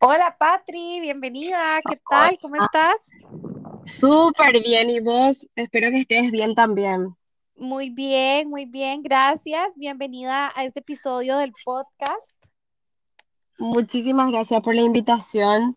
Hola Patri, bienvenida. ¿Qué tal? ¿Cómo estás? Súper bien. ¿Y vos? Espero que estés bien también. Muy bien, muy bien. Gracias. Bienvenida a este episodio del podcast. Muchísimas gracias por la invitación.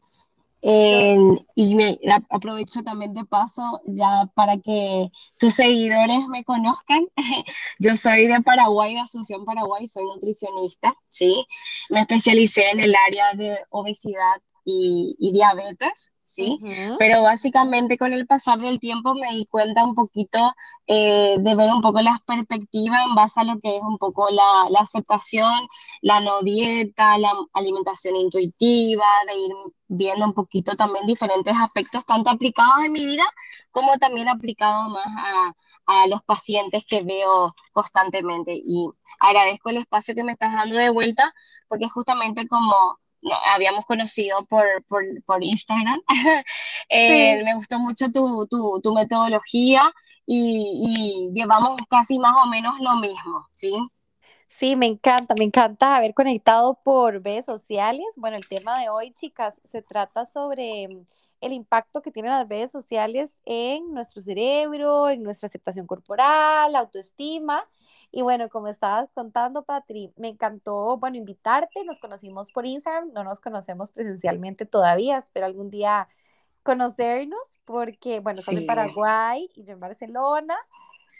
Eh, y me aprovecho también de paso ya para que tus seguidores me conozcan. Yo soy de Paraguay, de Asunción Paraguay, soy nutricionista, ¿sí? Me especialicé en el área de obesidad y, y diabetes. ¿Sí? Pero básicamente con el pasar del tiempo me di cuenta un poquito eh, de ver un poco las perspectivas en base a lo que es un poco la, la aceptación, la no dieta, la alimentación intuitiva, de ir viendo un poquito también diferentes aspectos, tanto aplicados en mi vida como también aplicados más a, a los pacientes que veo constantemente. Y agradezco el espacio que me estás dando de vuelta, porque justamente como habíamos conocido por, por, por Instagram. Eh, me gustó mucho tu, tu, tu metodología y, y, llevamos casi más o menos lo mismo, ¿sí? Sí, me encanta, me encanta haber conectado por redes sociales. Bueno, el tema de hoy, chicas, se trata sobre el impacto que tienen las redes sociales en nuestro cerebro, en nuestra aceptación corporal, autoestima. Y bueno, como estabas contando, Patri, me encantó, bueno, invitarte. Nos conocimos por Instagram, no nos conocemos presencialmente todavía, espero algún día conocernos, porque, bueno, estás en Paraguay y yo en Barcelona,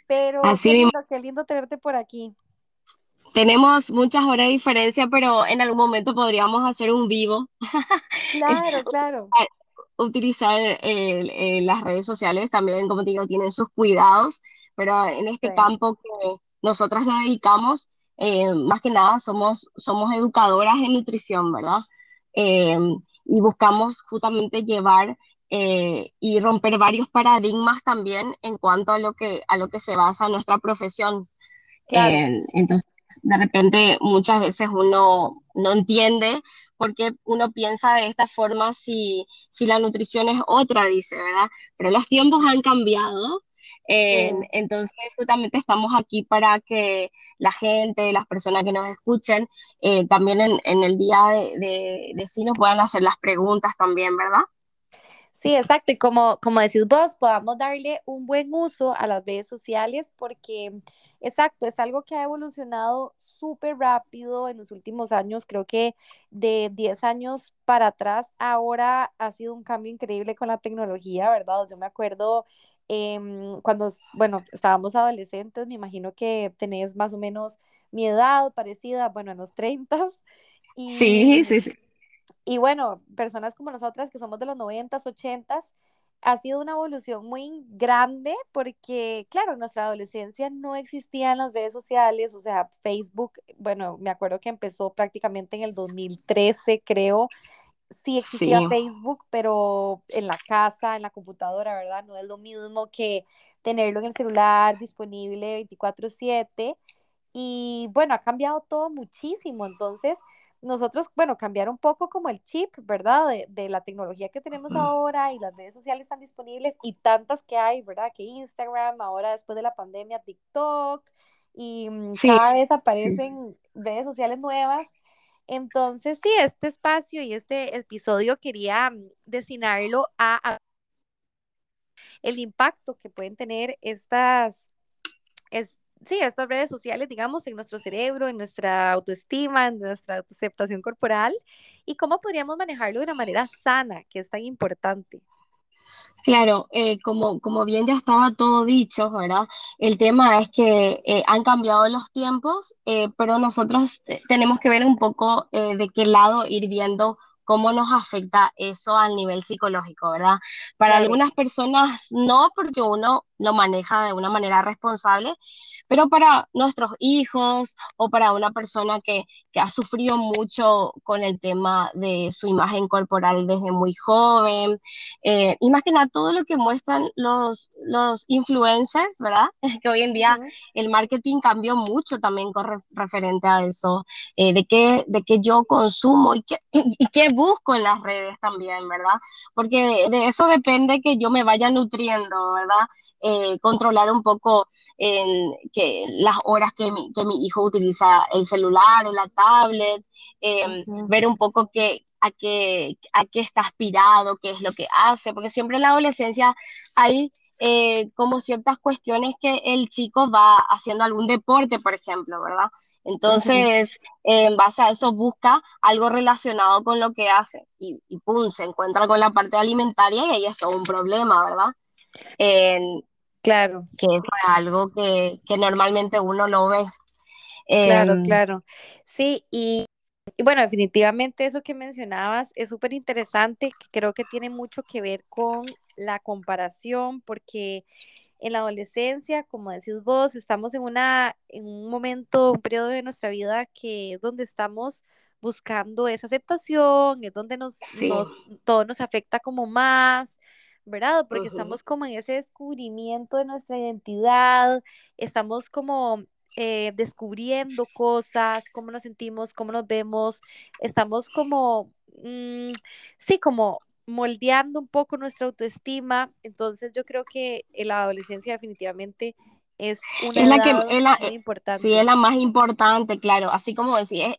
pero Así qué lindo, qué lindo tenerte por aquí. Tenemos muchas horas de diferencia, pero en algún momento podríamos hacer un vivo. Claro, claro utilizar eh, las redes sociales también, como te digo, tienen sus cuidados, pero en este campo que nosotras nos dedicamos, eh, más que nada somos, somos educadoras en nutrición, ¿verdad? Eh, y buscamos justamente llevar y romper varios paradigmas también en cuanto a lo que, a lo que se basa nuestra profesión. entonces, de repente, muchas veces uno no entiende porque uno piensa de esta forma si, si la nutrición es otra, dice, ¿verdad? Pero los tiempos han cambiado. Entonces, justamente estamos aquí para que la gente, las personas que nos escuchen, eh, también en, en, el día de, de, de sí nos puedan hacer las preguntas también, ¿verdad? Sí, exacto. Y como, como decís vos, podamos darle un buen uso a las redes sociales porque, exacto, es algo que ha evolucionado súper rápido en los últimos años. Creo que de 10 años para atrás, ahora ha sido un cambio increíble con la tecnología, ¿verdad? Yo me acuerdo em, cuando, bueno, estábamos adolescentes, me imagino que tenés más o menos mi edad parecida, bueno, en los 30. Y, sí, sí, sí. Y bueno, personas como nosotras que somos de los 90s, 80s, ha sido una evolución muy grande porque, claro, en nuestra adolescencia no existían las redes sociales, o sea, Facebook, bueno, me acuerdo que empezó prácticamente en el 2013, creo. Sí existía Facebook, pero en la casa, en la computadora, ¿verdad? No es lo mismo que tenerlo en el celular disponible 24/7. Y bueno, ha cambiado todo muchísimo. Entonces, nosotros, bueno, cambiar un poco como el chip, ¿verdad? De, la tecnología que tenemos ahora y las redes sociales están disponibles y tantas que hay, ¿verdad? Que Instagram, ahora después de la pandemia, TikTok, y mm, cada vez aparecen redes sociales nuevas. Entonces, sí, este espacio y este episodio quería mm, destinarlo a, a el impacto que pueden tener estas, es, sí, estas redes sociales, digamos, en nuestro cerebro, en nuestra autoestima, en nuestra aceptación corporal y cómo podríamos manejarlo de una manera sana, que es tan importante. Claro, eh, como, como bien ya estaba todo dicho, ¿verdad? El tema es que eh, han cambiado los tiempos, eh, pero nosotros tenemos que ver un poco de qué lado ir viendo cómo nos afecta eso al nivel psicológico, ¿verdad? Para algunas personas no, porque uno lo maneja de una manera responsable, pero para nuestros hijos o para una persona que, que, ha sufrido mucho con el tema de su imagen corporal desde muy joven, eh, y más que nada todo lo que muestran los, los influencers, ¿verdad? que hoy en día el marketing cambió mucho también con referente a eso, eh, de, qué, de qué yo consumo y qué, y qué busco en las redes también, ¿verdad? Porque de, eso depende que yo me vaya nutriendo, ¿verdad? Eh, controlar un poco en que las horas que mi, que mi, hijo utiliza el celular o la tablet, em, ver un poco qué, a qué, a qué está aspirado, qué es lo que hace, porque siempre en la adolescencia hay eh, como ciertas cuestiones que el chico va haciendo algún deporte, por ejemplo, ¿verdad? Entonces, en base a eso busca algo relacionado con lo que hace y, y, pum, se encuentra con la parte alimentaria y ahí es todo un problema, ¿verdad? claro. Que eso es algo que, que normalmente uno lo ve. Claro, em, claro. Sí, y, y, bueno, definitivamente eso que mencionabas es súper interesante, creo que tiene mucho que ver con la comparación, porque en la adolescencia, como decís vos, estamos en, una, en un momento, un periodo de nuestra vida que es donde estamos buscando esa aceptación, es donde nos, nos todo nos afecta como más, ¿verdad? Porque estamos como en ese descubrimiento de nuestra identidad, estamos como eh, descubriendo cosas, cómo nos sentimos, cómo nos vemos, estamos como, mm, sí, como moldeando un poco nuestra autoestima. Entonces yo creo que la adolescencia definitivamente es una es la edad que, es la, muy importante. Sí, es la más importante, claro. Así como decía,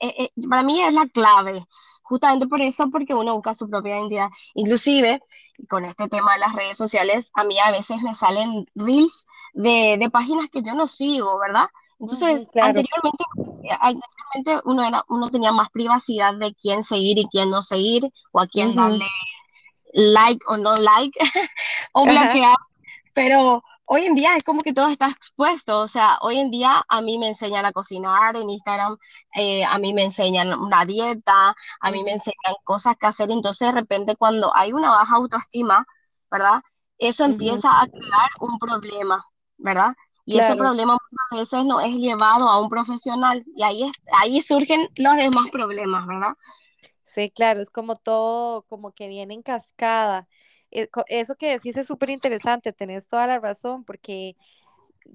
para mí es la clave. Justamente por eso, porque uno busca su propia identidad. Inclusive, con este tema de las redes sociales, a mí a veces me salen reels de, de páginas que yo no sigo, ¿verdad? Entonces, anteriormente, eh, anteriormente uno, era, uno tenía más privacidad de quién seguir y quién no seguir, o a quién darle like o no like o bloquear, pero hoy en día es como que todo está expuesto, o sea, hoy en día a mí me enseñan a cocinar en Instagram, eh, a mí me enseñan una dieta, a mí me enseñan cosas que hacer, entonces de repente cuando hay una baja autoestima, ¿verdad? Eso empieza a crear un problema, ¿verdad? Y ese problema muchas veces no es llevado a un profesional y ahí, ahí surgen los demás problemas, ¿verdad? Sí, claro, es como todo, como que viene en cascada. Eh, eso que decís es súper interesante, tenés toda la razón, porque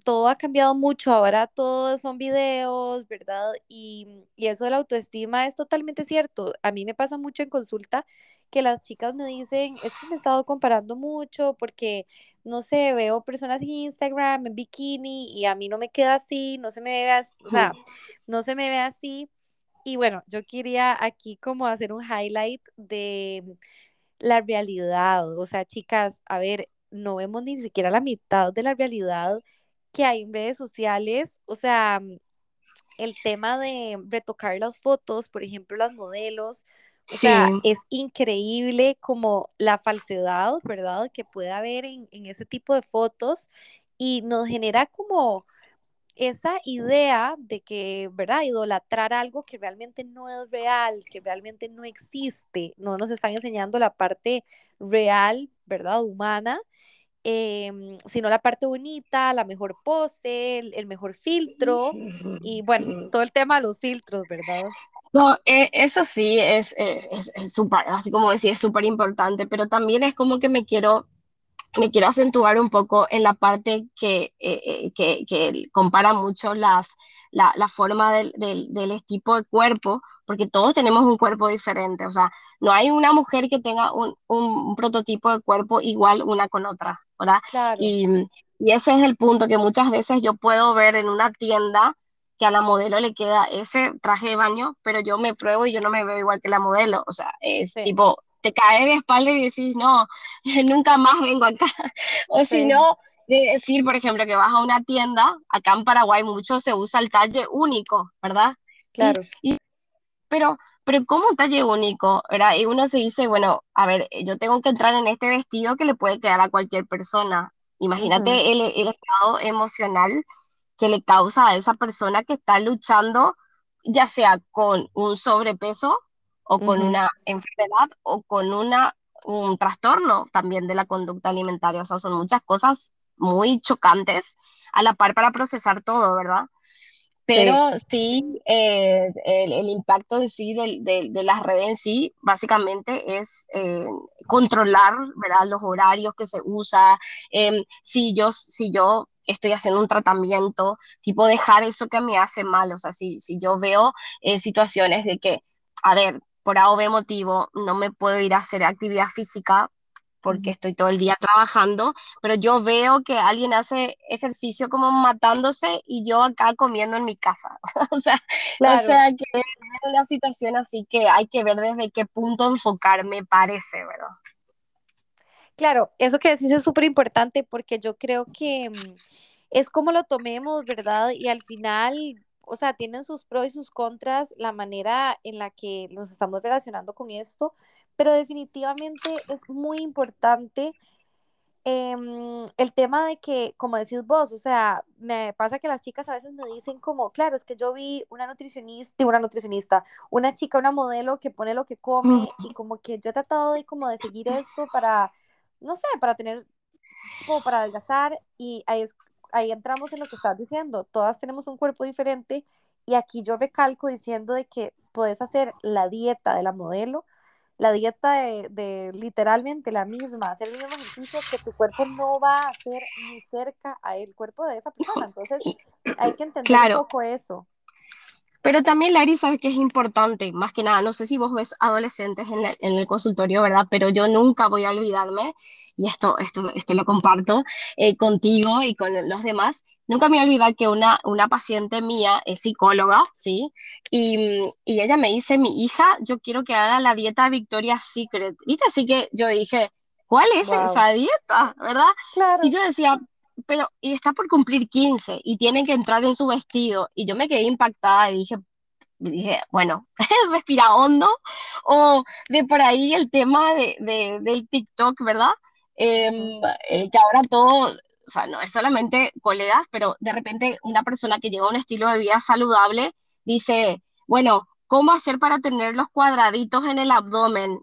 todo ha cambiado mucho, ahora todos son videos, ¿verdad? Y, y, eso de la autoestima es totalmente cierto. A mí me pasa mucho en consulta que las chicas me dicen, es que me he estado comparando mucho porque, no sé, veo personas en Instagram en bikini y a mí no me queda así, no se me ve así, o sea, no se me ve así. Y bueno, yo quería aquí como hacer un highlight de la realidad. O sea, chicas, a ver, no vemos ni siquiera la mitad de la realidad que hay en redes sociales. O sea, el tema de retocar las fotos, por ejemplo, las modelos. O sea, es increíble como la falsedad, ¿verdad? Que puede haber en, en ese tipo de fotos y nos genera como esa idea de que, ¿verdad? Idolatrar algo que realmente no es real, que realmente no existe, no nos están enseñando la parte real, ¿verdad? Humana, em, sino la parte bonita, la mejor pose, el, mejor filtro y bueno, todo el tema de los filtros, ¿verdad? No, eh, eso sí es súper, así como decía, es súper importante, pero también es como que me quiero me quiero acentuar un poco en la parte que, eh, eh, que, que, compara mucho las, la, la forma del, del, del, tipo de cuerpo, porque todos tenemos un cuerpo diferente, o sea, no hay una mujer que tenga un, un prototipo de cuerpo igual una con otra, ¿verdad? Y, y ese es el punto que muchas veces yo puedo ver en una tienda que a la modelo le queda ese traje de baño, pero yo me pruebo y yo no me veo igual que la modelo, o sea, es tipo, te caes de espalda y decís, no, nunca más vengo acá. o si no, de decir, por ejemplo, que vas a una tienda, acá en Paraguay mucho se usa el talle único, ¿verdad? Claro. pero, pero ¿cómo un talle único? ¿verdad? Y uno se dice, bueno, a ver, yo tengo que entrar en este vestido que le puede quedar a cualquier persona. Imagínate el, el estado emocional que le causa a esa persona que está luchando, ya sea con un sobrepeso o con una enfermedad o con una, un trastorno también de la conducta alimentaria. O sea, son muchas cosas muy chocantes a la par para procesar todo, ¿verdad? Pero sí, eh, el, impacto en sí de, de, las redes en sí, básicamente es eh, controlar ¿verdad? los horarios que se usa. Em, si, yo, si yo estoy haciendo un tratamiento, tipo dejar eso que me hace mal. O sea, si, si yo veo eh, situaciones de que, a ver, por A o B motivo, no me puedo ir a hacer actividad física porque estoy todo el día trabajando, pero yo veo que alguien hace ejercicio como matándose y yo acá comiendo en mi casa. o, sea, o sea, que es una situación así que hay que ver desde qué punto enfocarme, parece, ¿verdad? Claro, eso que decís es súper importante porque yo creo que mm, es como lo tomemos, ¿verdad? Y al final, o sea, tienen sus pros y sus contras la manera en la que nos estamos relacionando con esto, pero definitivamente es muy importante em, el tema de que, como decís vos, o sea, me pasa que las chicas a veces me dicen como, claro, es que yo vi una nutricionista, una nutricionista, una chica, una modelo que pone lo que come y como que yo he tratado de como de seguir esto para, no sé, para tener, como para adelgazar y ahí, ahí entramos en lo que estás diciendo, todas tenemos un cuerpo diferente y aquí yo recalco diciendo de que puedes hacer la dieta de la modelo, la dieta de, literalmente la misma, hacer el mismo ejercicio que tu cuerpo no va a hacer ni cerca al cuerpo de esa persona. Entonces, hay que entender un poco eso. Pero también, Lari, sabes que es importante, más que nada, no sé si vos ves adolescentes en, el consultorio, ¿verdad? Pero yo nunca voy a olvidarme, y esto, esto, esto lo comparto eh, contigo y con los demás, nunca me voy a olvidar que una, una paciente mía es psicóloga, ¿sí? Y, y, ella me dice, mi hija, yo quiero que haga la dieta Victoria's Secret, ¿viste? Así que yo dije, ¿cuál es esa dieta? ¿Verdad? Claro. Y yo decía, pero y está por cumplir 15 y tiene que entrar en su vestido. Y yo me quedé impactada y dije, dije, bueno, respira hondo. O de por ahí el tema de, de del TikTok, ¿verdad? Em, eh, que ahora todo, o sea, no es solamente colegas, pero de repente una persona que lleva un estilo de vida saludable dice, bueno, ¿cómo hacer para tener los cuadraditos en el abdomen?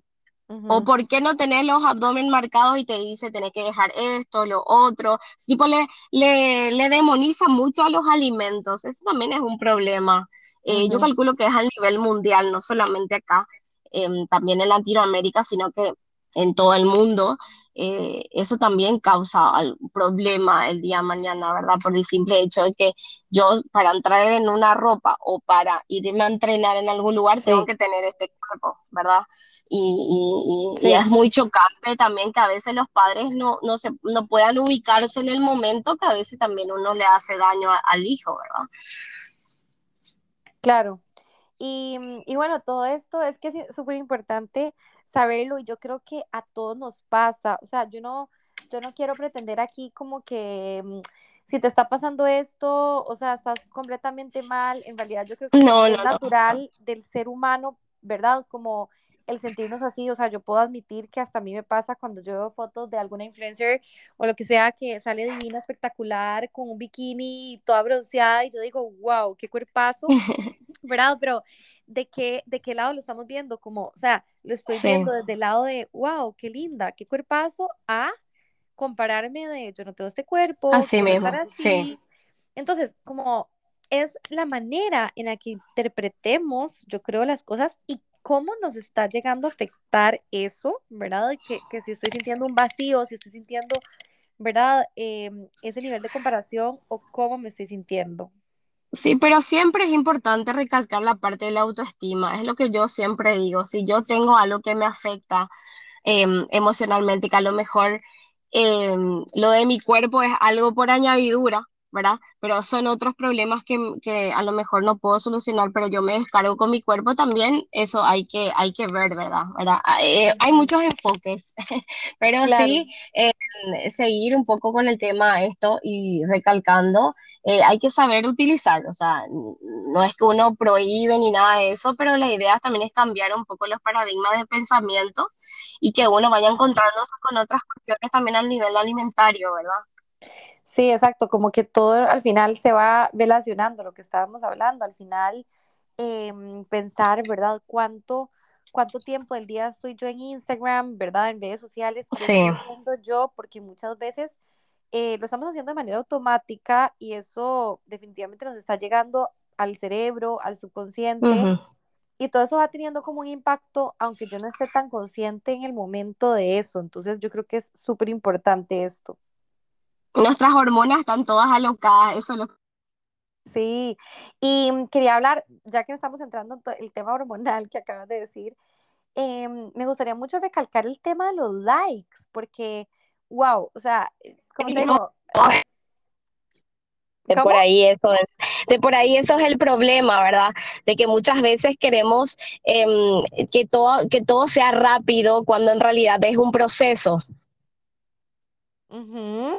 O por qué no tener los abdomen marcados y te dice, tenés que dejar esto, lo otro. Tipo, le, le, le demoniza mucho a los alimentos. Eso también es un problema. Eh, yo calculo que es a nivel mundial, no solamente acá, em, también en Latinoamérica, sino que en todo el mundo. Eh, eso también causa un problema el día de mañana, ¿verdad? Por el simple hecho de que yo para entrar en una ropa o para irme a entrenar en algún lugar tengo que tener este cuerpo, ¿verdad? Y, es muy chocante también que a veces los padres no, no, se, no puedan ubicarse en el momento que a veces también uno le hace daño al hijo, ¿verdad? Claro. Y, y bueno, todo esto es que es súper importante saberlo y yo creo que a todos nos pasa, o sea, yo no, yo no quiero pretender aquí como que mm, si te está pasando esto, o sea, estás completamente mal, en realidad yo creo que es natural del ser humano, ¿verdad? Como el sentirnos así, o sea, yo puedo admitir que hasta a mí me pasa cuando yo veo fotos de alguna influencer o lo que sea que sale divina, espectacular, con un bikini, toda bronceada, y yo digo, wow, qué cuerpazo, ¿verdad? Pero de qué, de qué lado lo estamos viendo, como, o sea, lo estoy viendo desde el lado de, wow, qué linda, qué cuerpazo, a compararme de, yo no tengo este cuerpo, así mismo, sí. Entonces, como es la manera en la que interpretemos, yo creo, las cosas y cómo nos está llegando a afectar eso, ¿verdad? Que, que si estoy sintiendo un vacío, si estoy sintiendo, ¿verdad? Em, ese nivel de comparación o cómo me estoy sintiendo. Sí, pero siempre es importante recalcar la parte de la autoestima. Es lo que yo siempre digo. Si yo tengo algo que me afecta em, emocionalmente, que a lo mejor em, lo de mi cuerpo es algo por añadidura, ¿verdad? Pero son otros problemas que, a lo mejor no puedo solucionar, pero yo me descargo con mi cuerpo también, eso hay que, hay que ver, ¿verdad? ¿verdad? Ah, eh, hay muchos enfoques, pero sí eh, seguir un poco con el tema esto y recalcando, eh, hay que saber utilizar, o sea, no es que uno prohíbe ni nada de eso, pero la idea también es cambiar un poco los paradigmas de pensamiento y que uno vaya encontrándose con otras cuestiones también al nivel alimentario, ¿verdad? Sí, exacto, como que todo al final se va relacionando, lo que estábamos hablando, al final em, pensar, ¿verdad? ¿Cuánto, cuánto tiempo del día estoy yo en Instagram, ¿verdad? En redes sociales, qué Sí. estoy yo, porque muchas veces eh, lo estamos haciendo de manera automática y eso definitivamente nos está llegando al cerebro, al subconsciente, y todo eso va teniendo como un impacto, aunque yo no esté tan consciente en el momento de eso. Entonces yo creo que es súper importante esto. Nuestras hormonas están todas alocadas, eso es lo Sí, y mm, quería hablar, ya que estamos entrando en el tema hormonal que acabas de decir, em, me gustaría mucho recalcar el tema de los likes, porque, wow, o sea, como te digo, De por ahí eso es, de por ahí eso es el problema, ¿verdad? De que muchas veces queremos em, que todo, que todo sea rápido cuando en realidad es un proceso. Ujú.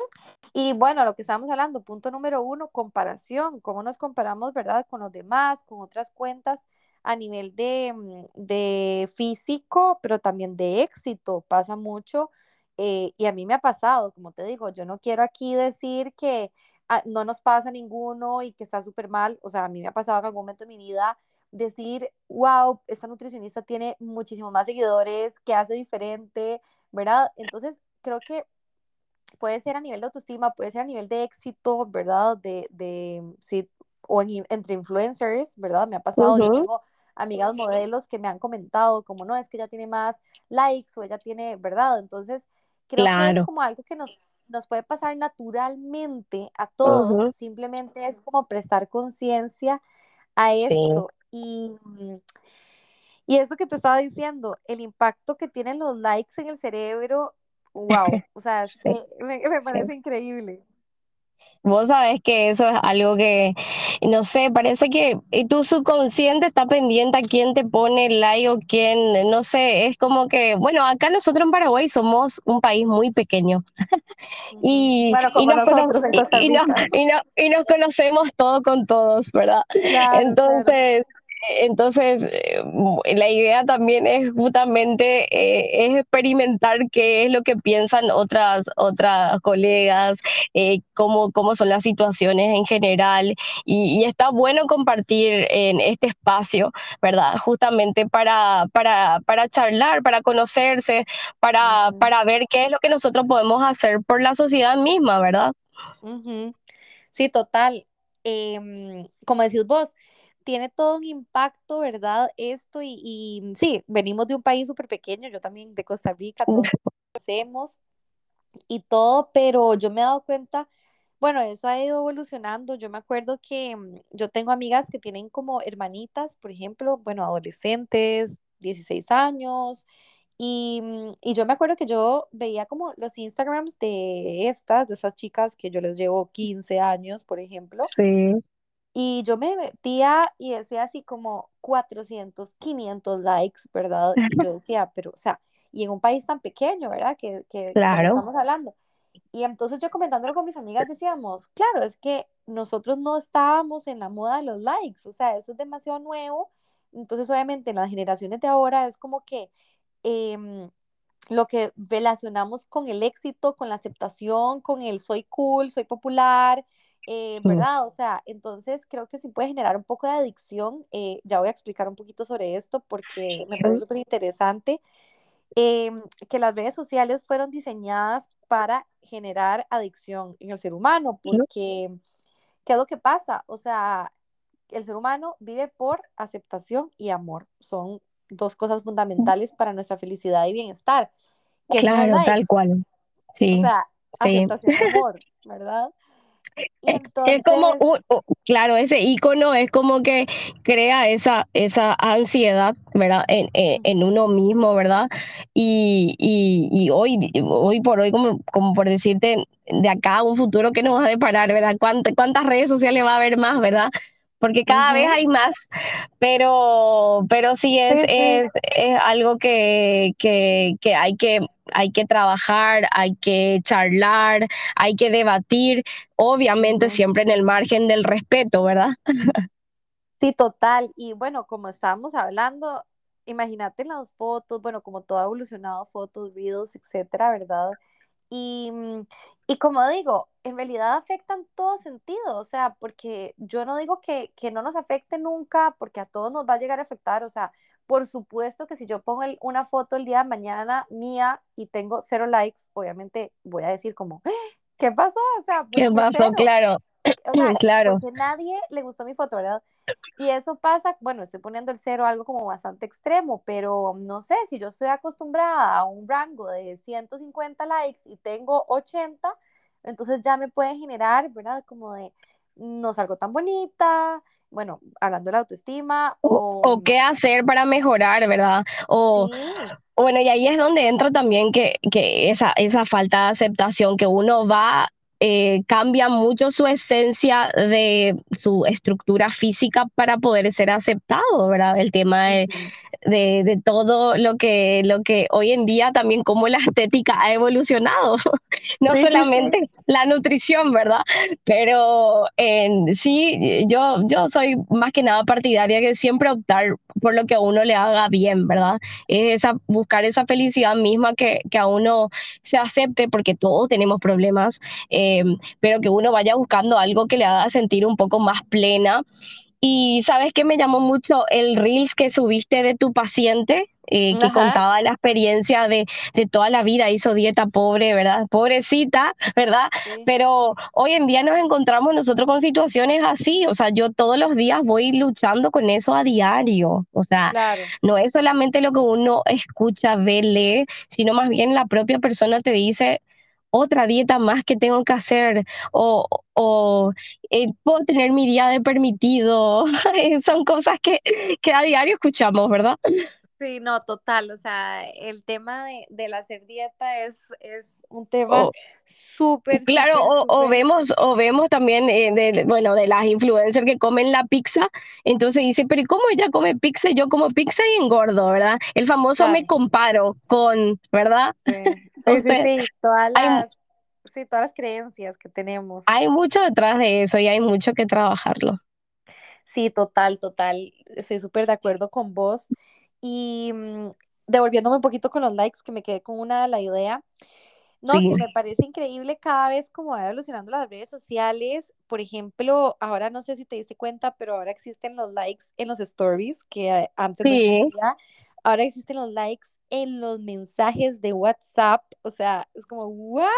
Y bueno, lo que estábamos hablando, punto número uno, comparación, cómo nos comparamos, ¿verdad? Con los demás, con otras cuentas a nivel de, mm, de físico, pero también de éxito, pasa mucho. Eh, y a mí me ha pasado, como te digo, yo no quiero aquí decir que ah, no nos pasa ninguno y que está súper mal, o sea, a mí me ha pasado en algún momento de mi vida decir, wow, esta nutricionista tiene muchísimos más seguidores, que hace diferente, ¿verdad? Entonces, creo que puede ser a nivel de autoestima, puede ser a nivel de éxito, ¿verdad? De, de sí, o en- entre influencers, ¿verdad? Me ha pasado, yo tengo amigas modelos que me han comentado como, no, es que ella tiene más likes o ella tiene, ¿verdad? Entonces, creo que es claro. como algo que nos, nos puede pasar naturalmente a todos, simplemente es como prestar conciencia a sí. esto. Y, mm, y esto que te estaba diciendo, el impacto que tienen los likes en el cerebro, wow, o sea, Sí, me, me sí. parece increíble. Vos sabés que eso es algo que, no sé, parece que tu subconsciente está pendiente a quién te pone like o quién, no sé, es como que, bueno, acá nosotros en Paraguay somos un país muy pequeño y, Bueno, y, nos, nosotros y, nos, Rica. y, no- y nos conocemos todos con todos, ¿verdad? Claro, claro. Entonces, eh, la idea también es justamente eh, es experimentar qué es lo que piensan otras, otras colegas, eh, cómo, cómo son las situaciones en general. Y, y está bueno compartir en este espacio, ¿verdad? Justamente para, para, para charlar, para conocerse, para, para ver qué es lo que nosotros podemos hacer por la sociedad misma, ¿verdad? Sí, total. Em, como decís vos, tiene todo un impacto, ¿verdad? Esto y, y sí, venimos de un país súper pequeño, yo también de Costa Rica, todos conocemos y todo, pero yo me he dado cuenta, bueno, eso ha ido evolucionando. Yo me acuerdo que mm, yo tengo amigas que tienen como hermanitas, por ejemplo, bueno, adolescentes, 16 años, y, mm, y yo me acuerdo que yo veía como los Instagrams de estas, de esas chicas que yo les llevo 15 años, por ejemplo, Sí, y yo me metía y decía así como 400 500 likes, ¿verdad? Y yo decía, pero, o sea, y en un país tan pequeño, ¿verdad? Que, que claro. estamos hablando. Y entonces yo comentándolo con mis amigas decíamos, claro, es que nosotros no estábamos en la moda de los likes, o sea, eso es demasiado nuevo. Entonces, obviamente, en las generaciones de ahora es como que em, lo que relacionamos con el éxito, con la aceptación, con el soy cool, soy popular, eh, Mm, ¿verdad? O sea, entonces creo que sí puede generar un poco de adicción. eh, ya voy a explicar un poquito sobre esto porque me parece súper interesante em, que las redes sociales fueron diseñadas para generar adicción en el ser humano, porque ¿qué es lo que pasa? O sea, el ser humano vive por aceptación y amor. Son dos cosas fundamentales para nuestra felicidad y bienestar, que Claro, tal cual. O Sí, sea, sí. aceptación y amor, ¿verdad? Es, como, claro, ese icono es como que crea esa, esa ansiedad, ¿verdad? En, en, en uno mismo, ¿verdad? Y, y, y hoy, hoy por hoy, como, como por decirte, de acá a un futuro que nos va a deparar, ¿verdad? ¿Cuántas, cuántas redes sociales va a haber más, ¿verdad? Porque cada vez hay más, pero, pero sí es, sí, sí, es, es algo que, que, que hay que hay que trabajar, hay que charlar, hay que debatir, obviamente siempre en el margen del respeto, ¿verdad? Sí, total. Y bueno, como estábamos hablando, imagínate las fotos, bueno, como todo ha evolucionado, fotos, videos, etcétera, ¿verdad? Y, mm, y como digo, en realidad afecta en todo sentido, o sea, porque yo no digo que, que no nos afecte nunca, porque a todos nos va a llegar a afectar, o sea, por supuesto que si yo pongo el- una foto el día de mañana mía y tengo cero likes, obviamente voy a decir como, "¡Ah! ¿qué pasó? O sea, ¿por ¿Qué qué pasó? cero? Claro, O sea, claro. porque nadie le gustó mi foto, ¿verdad? Y eso pasa, bueno, estoy poniendo el cero algo como bastante extremo, pero no sé, si yo estoy acostumbrada a un rango de 150 likes y tengo 80, entonces ya me puede generar, ¿verdad? Como de, no salgo tan bonita, bueno, hablando de la autoestima, O, o o qué hacer para mejorar, ¿verdad? O sí, Bueno, y ahí es donde entra también que, que esa, esa falta de aceptación, que uno va, eh, cambia mucho su esencia de su estructura física para poder ser aceptado, ¿verdad? El tema de, de, de todo lo que, lo que hoy en día también como la estética ha evolucionado, no sí, sí, sí, solamente la nutrición, ¿verdad? Pero en sí, yo, yo soy más que nada partidaria que siempre optar por lo que a uno le haga bien, ¿verdad? Es esa, buscar esa felicidad misma que, que a uno se acepte, porque todos tenemos problemas, eh, pero que uno vaya buscando algo que le haga sentir un poco más plena y sabes que me llamó mucho el Reels que subiste de tu paciente, eh, que contaba la experiencia de, de toda la vida, hizo dieta pobre, ¿verdad? Pobrecita, ¿verdad? sí, Pero hoy en día nos encontramos nosotros con situaciones así, o sea, yo todos los días voy luchando con eso a diario, o sea, claro. no es solamente lo que uno escucha, ve, lee, sino más bien la propia persona te dice otra dieta más que tengo que hacer o, o eh, puedo tener mi día de permitido. Son cosas que, que a diario escuchamos, ¿verdad? Sí, no, total, o sea, el tema de, del hacer dieta es, es un tema O, súper, claro, o, o vemos, o vemos también, eh, de, bueno, de las influencers que comen la pizza, entonces dice, pero ¿y cómo ella come pizza? Yo como pizza y engordo, ¿verdad? El famoso me comparo con, ¿verdad? Sí, sí, sí, todas hay, las, sí, todas las creencias que tenemos. hay mucho detrás de eso y hay mucho que trabajarlo. Sí, total, total, estoy súper de acuerdo con vos. Y mm, devolviéndome un poquito con los likes, que me quedé con una la idea. No, Sí, que me parece increíble cada vez como va evolucionando las redes sociales. Por ejemplo, ahora no sé si te diste cuenta, pero ahora existen los likes en los stories, que eh, antes no sí, existía. Ahora existen los likes en los mensajes de WhatsApp. O sea, es como, ¿what?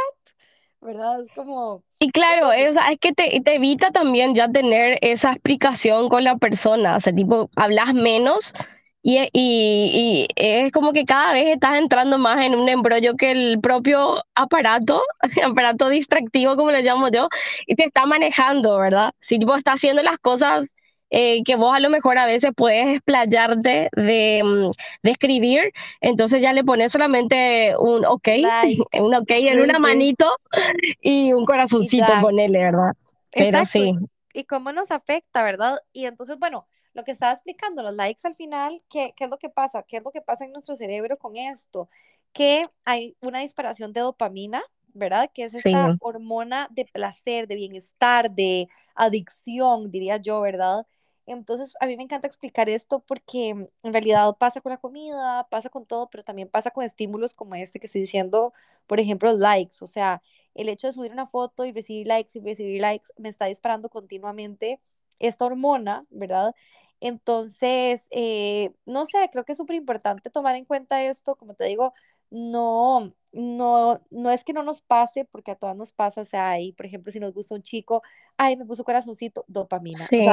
¿Verdad? Es como, Y claro, es, es que te, te evita también ya tener esa explicación con la persona, o sea, tipo, hablas menos y, y, y es como que cada vez estás entrando más en un embrollo que el propio aparato, aparato distractivo, como le llamo yo, y te está manejando, ¿verdad? Si tipo, está haciendo las cosas eh, que vos a lo mejor a veces puedes explayarte de, mm, de escribir, entonces ya le pones solamente un ok, like, un ok en sí, una sí, manito y un corazoncito, ya. ponele, ¿verdad? Pero Exacto, sí, y cómo nos afecta, ¿verdad? Y entonces, bueno, lo que estaba explicando, los likes al final, ¿qué, qué es lo que pasa? ¿Qué es lo que pasa en nuestro cerebro con esto? Que hay una disparación de dopamina, ¿verdad? Que es sí, esta hormona de placer, de bienestar, de adicción, diría yo, ¿verdad? Entonces, a mí me encanta explicar esto porque mm, en realidad pasa con la comida, pasa con todo, pero también pasa con estímulos como este que estoy diciendo, por ejemplo, likes, o sea, el hecho de subir una foto y recibir likes y recibir likes me está disparando continuamente esta hormona, ¿verdad? Entonces, eh, no sé, creo que es súper importante tomar en cuenta esto, como te digo, no, no, no es que no nos pase, porque a todas nos pasa, o sea, ahí, por ejemplo, si nos gusta un chico, ay, me puso corazoncito, dopamina, o sí,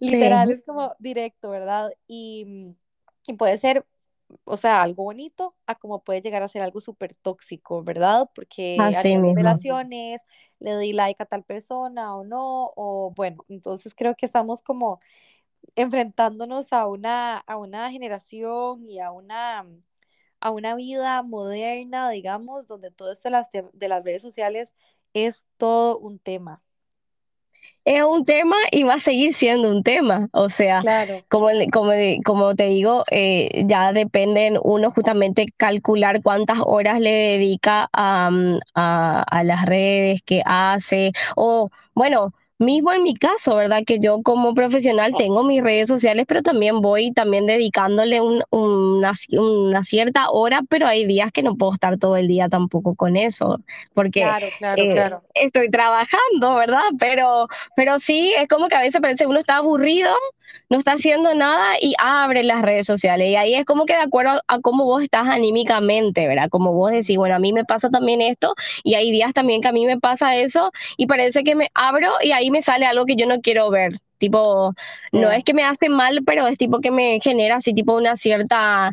literal es como directo, ¿verdad? Y, y puede ser o sea, algo bonito a como puede llegar a ser algo súper tóxico, ¿verdad? Porque así mismo. relaciones, le di like a tal persona o no, o bueno, entonces creo que estamos como enfrentándonos a una, a una generación y a una, a una vida moderna, digamos, donde todo esto de las, de las redes sociales es todo un tema. Es un tema y va a seguir siendo un tema. O sea, Claro, como, como, como te digo, eh, ya dependen uno justamente calcular cuántas horas le dedica a, mm, a, a las redes que hace. O bueno, mismo en mi caso, ¿verdad? Que yo como profesional tengo mis redes sociales, pero también voy también dedicándole un- una, una cierta hora, pero hay días que no puedo estar todo el día tampoco con eso, porque Claro, claro, eh, claro. estoy trabajando, ¿verdad? Pero, pero sí, es como que a veces parece que uno está aburrido, no está haciendo nada y abre las redes sociales. Y ahí es como que de acuerdo a, a cómo vos estás anímicamente, ¿verdad? Como vos decís, bueno, a mí me pasa también esto y hay días también que a mí me pasa eso y parece que me abro y ahí me sale algo que yo no quiero ver. Tipo, no es que me hace mal, pero es tipo que me genera así tipo una cierta,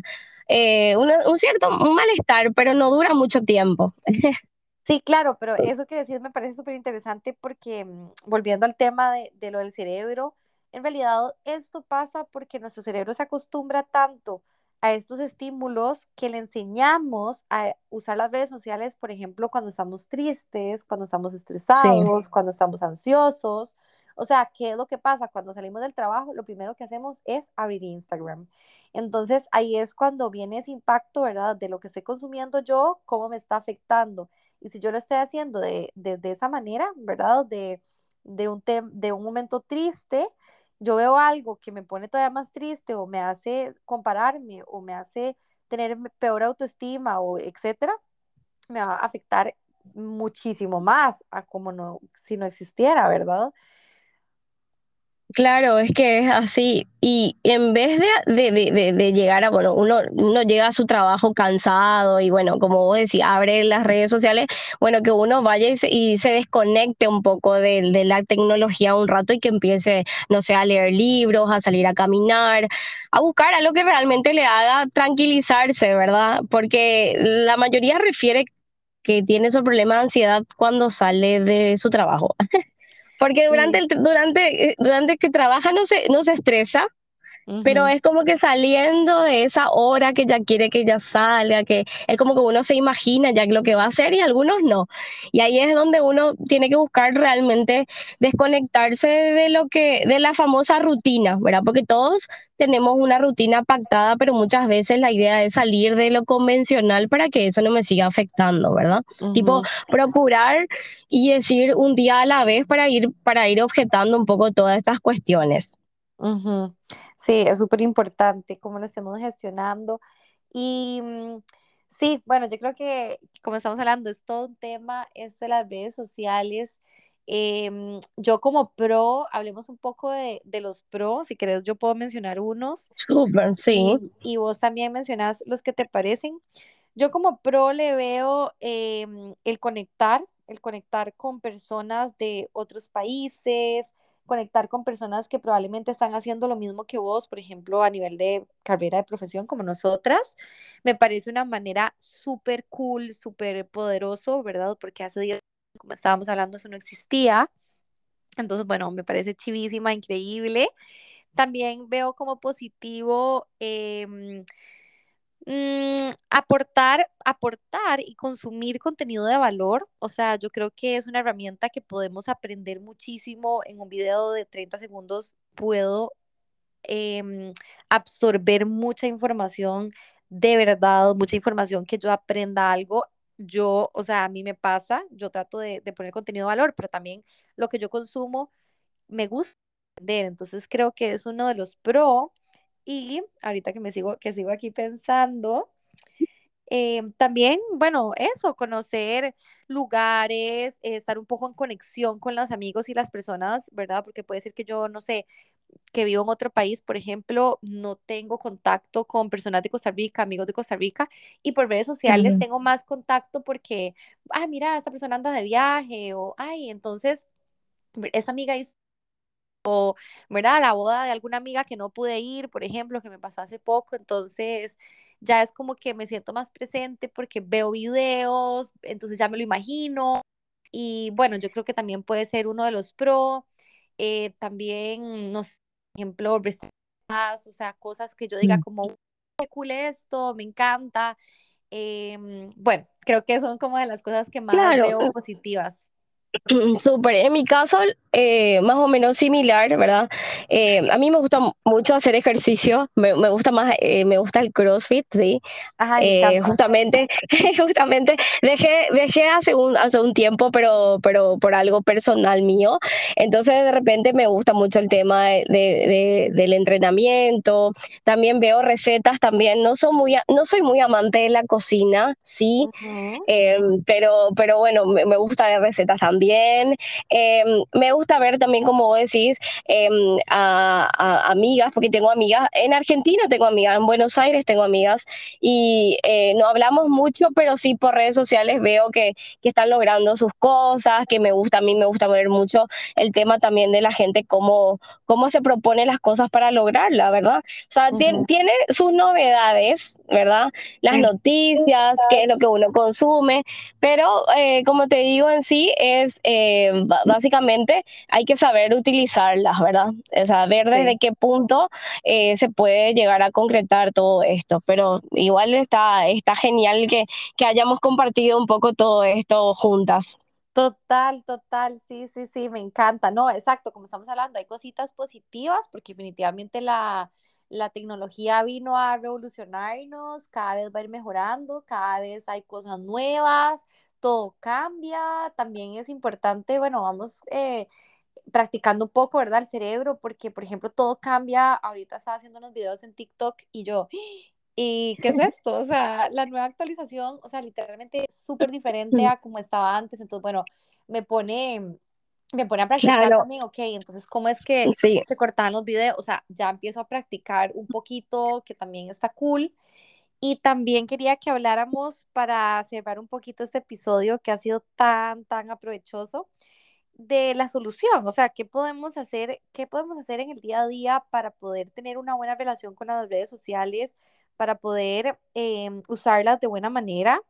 eh, una- un cierto un malestar, pero no dura mucho tiempo. Sí, claro, pero eso que decís me parece súper interesante porque mm, volviendo al tema de, de lo del cerebro, en realidad esto pasa porque nuestro cerebro se acostumbra tanto a estos estímulos que le enseñamos a usar las redes sociales, por ejemplo, cuando estamos tristes, cuando estamos Sí. estresados, cuando estamos ansiosos. O sea, ¿qué es lo que pasa? Cuando salimos del trabajo, lo primero que hacemos es abrir Instagram. Entonces ahí es cuando viene ese impacto, ¿verdad? De lo que estoy consumiendo yo, cómo me está afectando. Y si yo lo estoy haciendo de, de, de esa manera, ¿verdad? De, de, un de un momento triste, yo veo algo que me pone todavía más triste o me hace compararme o me hace tener peor autoestima o etcétera, me va a afectar muchísimo más a como no, si no existiera, ¿verdad? Claro, es que es así. Y en vez de, de, de, de- llegar a, bueno, uno, uno llega a su trabajo cansado y bueno, como vos decís, abre las redes sociales, bueno, que uno vaya y se, y se desconecte un poco de, la tecnología un rato y que empiece, no sé, a leer libros, a salir a caminar, a buscar algo que realmente le haga tranquilizarse, ¿verdad? Porque la mayoría refiere que tiene esos problemas de ansiedad cuando sale de su trabajo. Porque durante, Sí. el, durante, eh, durante que trabaja no se, no se estresa, pero es como que saliendo de esa hora que ya quiere que ya salga, que es como que uno se imagina ya lo que va a hacer y algunos no. Y ahí es donde uno tiene que buscar realmente desconectarse de lo que, de la famosa rutina, ¿verdad? Porque todos tenemos una rutina pactada, pero muchas veces la idea es salir de lo convencional para que eso no me siga afectando, ¿verdad? Tipo, ujú, procurar y decir un día a la vez para ir, para ir objetando un poco todas estas cuestiones. ujú. Sí, es súper importante cómo lo estemos gestionando. Y mm, sí, bueno, yo creo que como estamos hablando, es todo un tema, es de las redes sociales. Em, yo como pro, hablemos un poco de, de los pros, si querés yo puedo mencionar unos Súper, sí. y, y vos también mencionás los que te parecen. Yo como pro le veo em, el conectar, el conectar con personas de otros países, conectar con personas que probablemente están haciendo lo mismo que vos, por ejemplo, a nivel de carrera de profesión como nosotras. Me parece una manera súper cool, súper poderoso, ¿verdad? Porque hace días, como estábamos hablando, eso no existía. Entonces, bueno, me parece chivísima, increíble. También veo como positivo em, Mm, aportar, aportar y consumir contenido de valor, o sea, yo creo que es una herramienta que podemos aprender muchísimo. En un video de 30 segundos puedo em, absorber mucha información de verdad, mucha información que yo aprenda algo. Yo, o sea, a mí me pasa, yo trato de, de poner contenido de valor, pero también lo que yo consumo me gusta aprender. Entonces creo que es uno de los pro. Y ahorita que me sigo, que sigo aquí pensando, eh, también, bueno, eso, conocer lugares, eh, estar un poco en conexión con los amigos y las personas, ¿verdad? Porque puede ser que yo, no sé, que vivo en otro país, por ejemplo, no tengo contacto con personas de Costa Rica, amigos de Costa Rica, y por redes sociales tengo más contacto porque, ah, mira, esta persona anda de viaje, o, ay, entonces, esta amiga hizo ¿verdad? La boda de alguna amiga que no pude ir, por ejemplo, que me pasó hace poco, entonces ya es como que me siento más presente porque veo videos, entonces ya me lo imagino y bueno, yo creo que también puede ser uno de los pro, eh, también, no sé, por ejemplo, recetas, o sea, cosas que yo diga Mm. como, qué cool esto, me encanta, em, bueno, creo que son como de las cosas que más Claro, veo positivas. Súper, en mi caso, eh, más o menos similar, ¿verdad? Eh, a mí me gusta mucho hacer ejercicio, me, me gusta más, eh, me gusta el CrossFit, ¿sí? Justamente, justamente dejé, dejé hace un, hace un tiempo, pero, pero por algo personal mío. Entonces, de repente me gusta mucho el tema de, de- del entrenamiento. También veo recetas, también no soy muy, no soy muy amante de la cocina, sí, eh, pero, pero bueno, me, me gusta ver recetas también. Eh, me gusta ver también, como vos decís, eh, a, a amigas, porque tengo amigas, en Argentina tengo amigas, en Buenos Aires tengo amigas, y eh, no hablamos mucho, pero sí por redes sociales veo que, que están logrando sus cosas, que me gusta, a mí me gusta ver mucho el tema también de la gente, cómo, cómo se propone las cosas para lograrla, ¿verdad? O sea, tien- ujú. tiene sus novedades, ¿verdad? Las noticias, qué es lo que uno consume, pero eh, como te digo en sí, es eh, ba- básicamente hay que saber utilizarlas, ¿verdad? O sea, ver Sí. desde qué punto eh, se puede llegar a concretar todo esto, pero igual está, está genial que, que hayamos compartido un poco todo esto juntas. Total, total, sí, sí, sí, me encanta. No, exacto, como estamos hablando, hay cositas positivas porque definitivamente la, la tecnología vino a revolucionarnos, cada vez va a ir mejorando, cada vez hay cosas nuevas, todo cambia. También es importante, bueno, vamos eh, practicando un poco, ¿verdad? El cerebro, porque, por ejemplo, todo cambia. Ahorita estaba haciendo unos videos en TikTok y yo, ¿y qué es esto? O sea, la nueva actualización, o sea, literalmente súper diferente a como estaba antes. Entonces, bueno, me pone, me pone a practicar Claro, también, ok, entonces, ¿cómo es que sí, se cortaban los videos? O sea, ya empiezo a practicar un poquito, que también está cool. Y también quería que habláramos para cerrar un poquito este episodio que ha sido tan, tan aprovechoso de la solución, o sea, ¿qué podemos hacer, qué podemos hacer en el día a día para poder tener una buena relación con las redes sociales, para poder eh, usarlas de buena manera?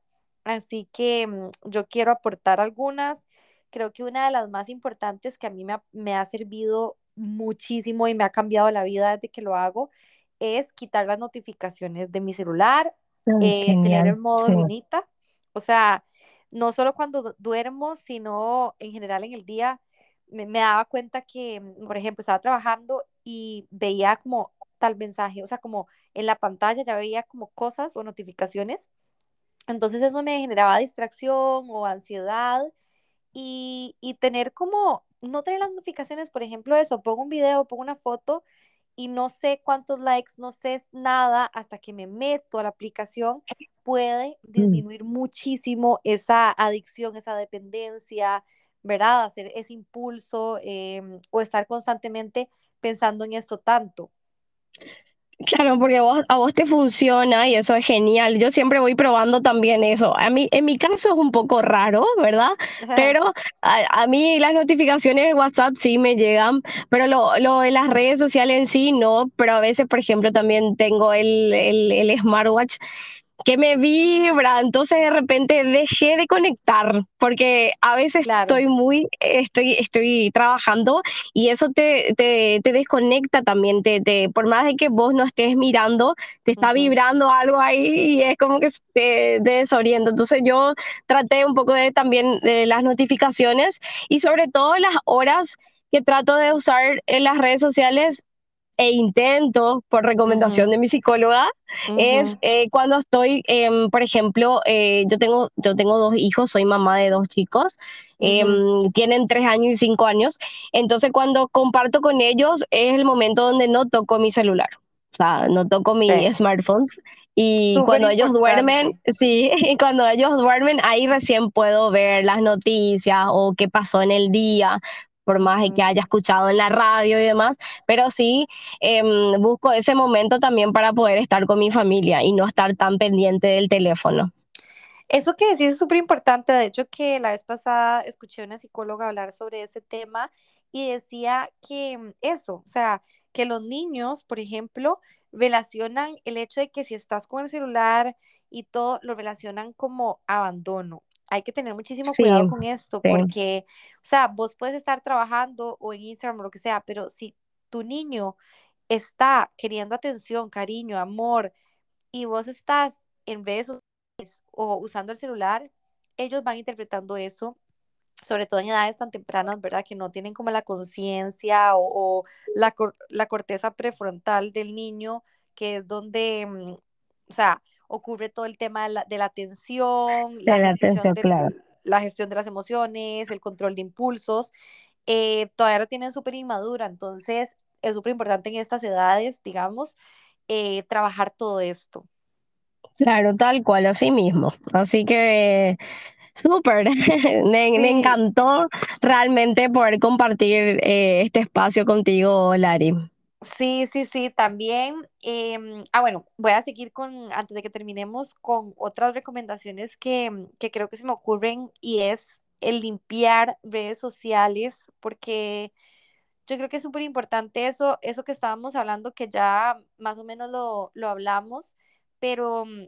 Así que mm, yo quiero aportar algunas. Creo que una de las más importantes que a mí me ha, me ha servido muchísimo y me ha cambiado la vida desde que lo hago es quitar las notificaciones de mi celular, eh, tener el modo sí. lunita, o sea, no solo cuando du- duermo, sino en general en el día, me, me daba cuenta que, mm, por ejemplo, estaba trabajando y veía como tal mensaje, o sea, como en la pantalla ya veía como cosas o notificaciones. Entonces eso me generaba distracción o ansiedad y, y tener como, no tener las notificaciones, por ejemplo, eso, pongo un video, pongo una foto y no sé cuántos likes, no sé nada hasta que me meto a la aplicación, puede Mm. disminuir muchísimo esa adicción, esa dependencia, ¿verdad? Hacer ese impulso em, o estar constantemente pensando en esto tanto. Claro, porque a vos, a vos te funciona y eso es genial. Yo siempre voy probando también eso. A mí, en mi caso es un poco raro, ¿verdad? Pero a, a mí las notificaciones de WhatsApp sí me llegan, pero lo, lo de las redes sociales en sí no. Pero a veces, por ejemplo, también tengo el, el, el smartwatch que me vibra, entonces de repente dejé de conectar, porque a veces Claro. estoy muy, estoy, estoy trabajando y eso te, te, te desconecta también, te, te, por más de que vos no estés mirando, te está vibrando algo ahí y es como que te, te desorienta. Entonces yo traté un poco de también de las notificaciones y sobre todo las horas que trato de usar en las redes sociales e intento, por recomendación de mi psicóloga, es eh, cuando estoy, em, por ejemplo, eh, yo, tengo, yo tengo dos hijos, soy mamá de dos chicos, em, tienen tres años y cinco años, entonces cuando comparto con ellos es el momento donde no toco mi celular, o sea, no toco mi sí. smartphone. Y Súper cuando ellos duermen, sí, y cuando ellos duermen, ahí recién puedo ver las noticias o qué pasó en el día, por más de que haya escuchado en la radio y demás, pero sí em, busco ese momento también para poder estar con mi familia y no estar tan pendiente del teléfono. Eso que decís es súper importante. De hecho, que la vez pasada escuché a una psicóloga hablar sobre ese tema y decía que mm, eso, o sea, que los niños, por ejemplo, relacionan el hecho de que si estás con el celular y todo, lo relacionan como abandono. Hay que tener muchísimo Sí, cuidado con esto sí. porque, o sea, vos puedes estar trabajando o en Instagram o lo que sea, pero si tu niño está queriendo atención, cariño, amor, y vos estás en redes sociales o usando el celular, ellos van interpretando eso sobre todo en edades tan tempranas, ¿verdad? Que no tienen como la conciencia o, o la, cor- la corteza prefrontal del niño, que es donde, mm, o sea, ocurre todo el tema de la, de la atención, De la la gestión atención, claro. del, la gestión de las emociones, el control de impulsos, eh, todavía lo tienen súper inmadura, entonces es súper importante en estas edades, digamos, eh, trabajar todo esto. Claro, tal cual, así mismo. Así que súper, me, encantó realmente poder compartir eh, este espacio contigo, Lari. Sí, sí, sí, también. em, ah, bueno, voy a seguir con, antes de que terminemos, con otras recomendaciones que, mm, que creo que se me ocurren y es el limpiar redes sociales, porque yo creo que es súper importante eso, eso que estábamos hablando, que ya más o menos lo, lo hablamos, pero mm,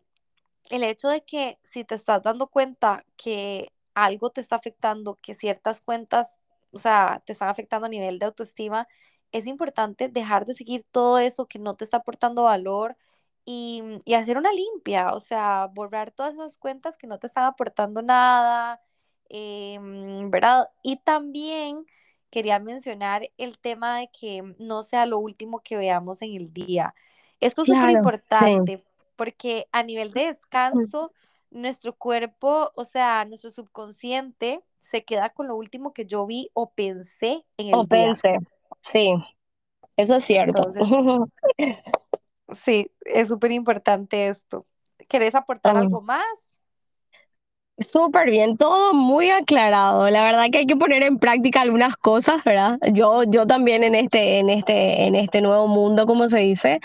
el hecho de que si te estás dando cuenta que algo te está afectando, que ciertas cuentas, o sea, te están afectando a nivel de autoestima, es importante dejar de seguir todo eso que no te está aportando valor y, y hacer una limpia, o sea, borrar todas esas cuentas que no te están aportando nada, em, ¿verdad? Y también quería mencionar el tema de que no sea lo último que veamos en el día. Esto es súper Claro, sí, importante porque a nivel de descanso, nuestro cuerpo, o sea, nuestro subconsciente se queda con lo último que yo vi o pensé en o el día. pensé, sí, eso es cierto. Entonces, sí, es súper importante esto. ¿Querés aportar algo más? Súper bien, todo muy aclarado. La verdad que hay que poner en práctica algunas cosas, ¿verdad? Yo, yo también en este, en este, en este nuevo mundo, como se dice,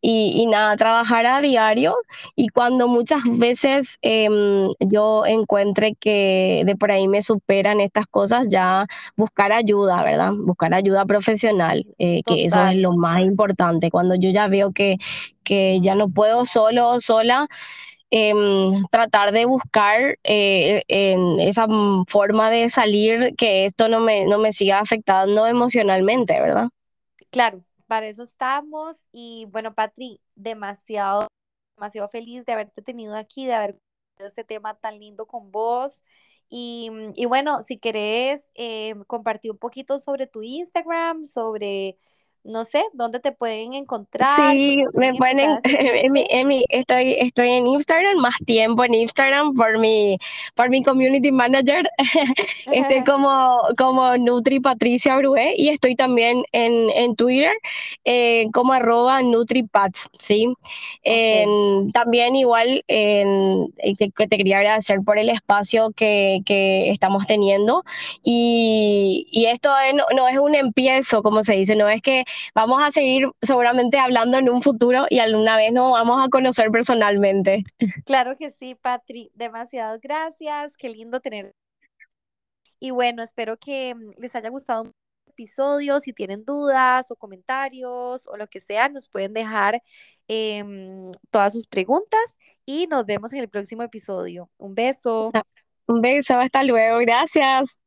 y, y nada, trabajar a diario y cuando muchas veces em, yo encuentre que de por ahí me superan estas cosas, ya buscar ayuda, ¿verdad? Buscar ayuda profesional, eh, que eso es lo más importante. Cuando yo ya veo que, que ya no puedo solo o sola em, tratar de buscar eh, en esa forma de salir que esto no me, no me siga afectando emocionalmente, ¿verdad? Claro, para eso estamos. Y bueno, Patri, demasiado, demasiado feliz de haberte tenido aquí, de haber compartido este tema tan lindo con vos. Y, y bueno, si querés eh, compartir un poquito sobre tu Instagram, sobre, no sé, dónde te pueden encontrar, por Sí, me quieren empezar ponen a en mi, seguirte. en mi, estoy, estoy en Instagram, más tiempo en Instagram por mi, por mi community manager. Estoy como, como Nutri Patricia Brué y estoy también en, en Twitter eh, como arroba NutriPats, ¿sí? En- también igual en, eh, te quería agradecer por el espacio que, que estamos teniendo y, y esto es- no, no es un empiezo, como se dice, no es que Vamos a seguir seguramente hablando en un futuro y alguna vez nos vamos a conocer personalmente. Claro que sí, Patri, demasiadas gracias. Qué lindo tener Y bueno, espero que mm, les haya gustado el episodio. Si tienen dudas o comentarios o lo que sea, nos pueden dejar em, todas sus preguntas y nos vemos en el próximo episodio. Un beso. Un beso, hasta luego, gracias.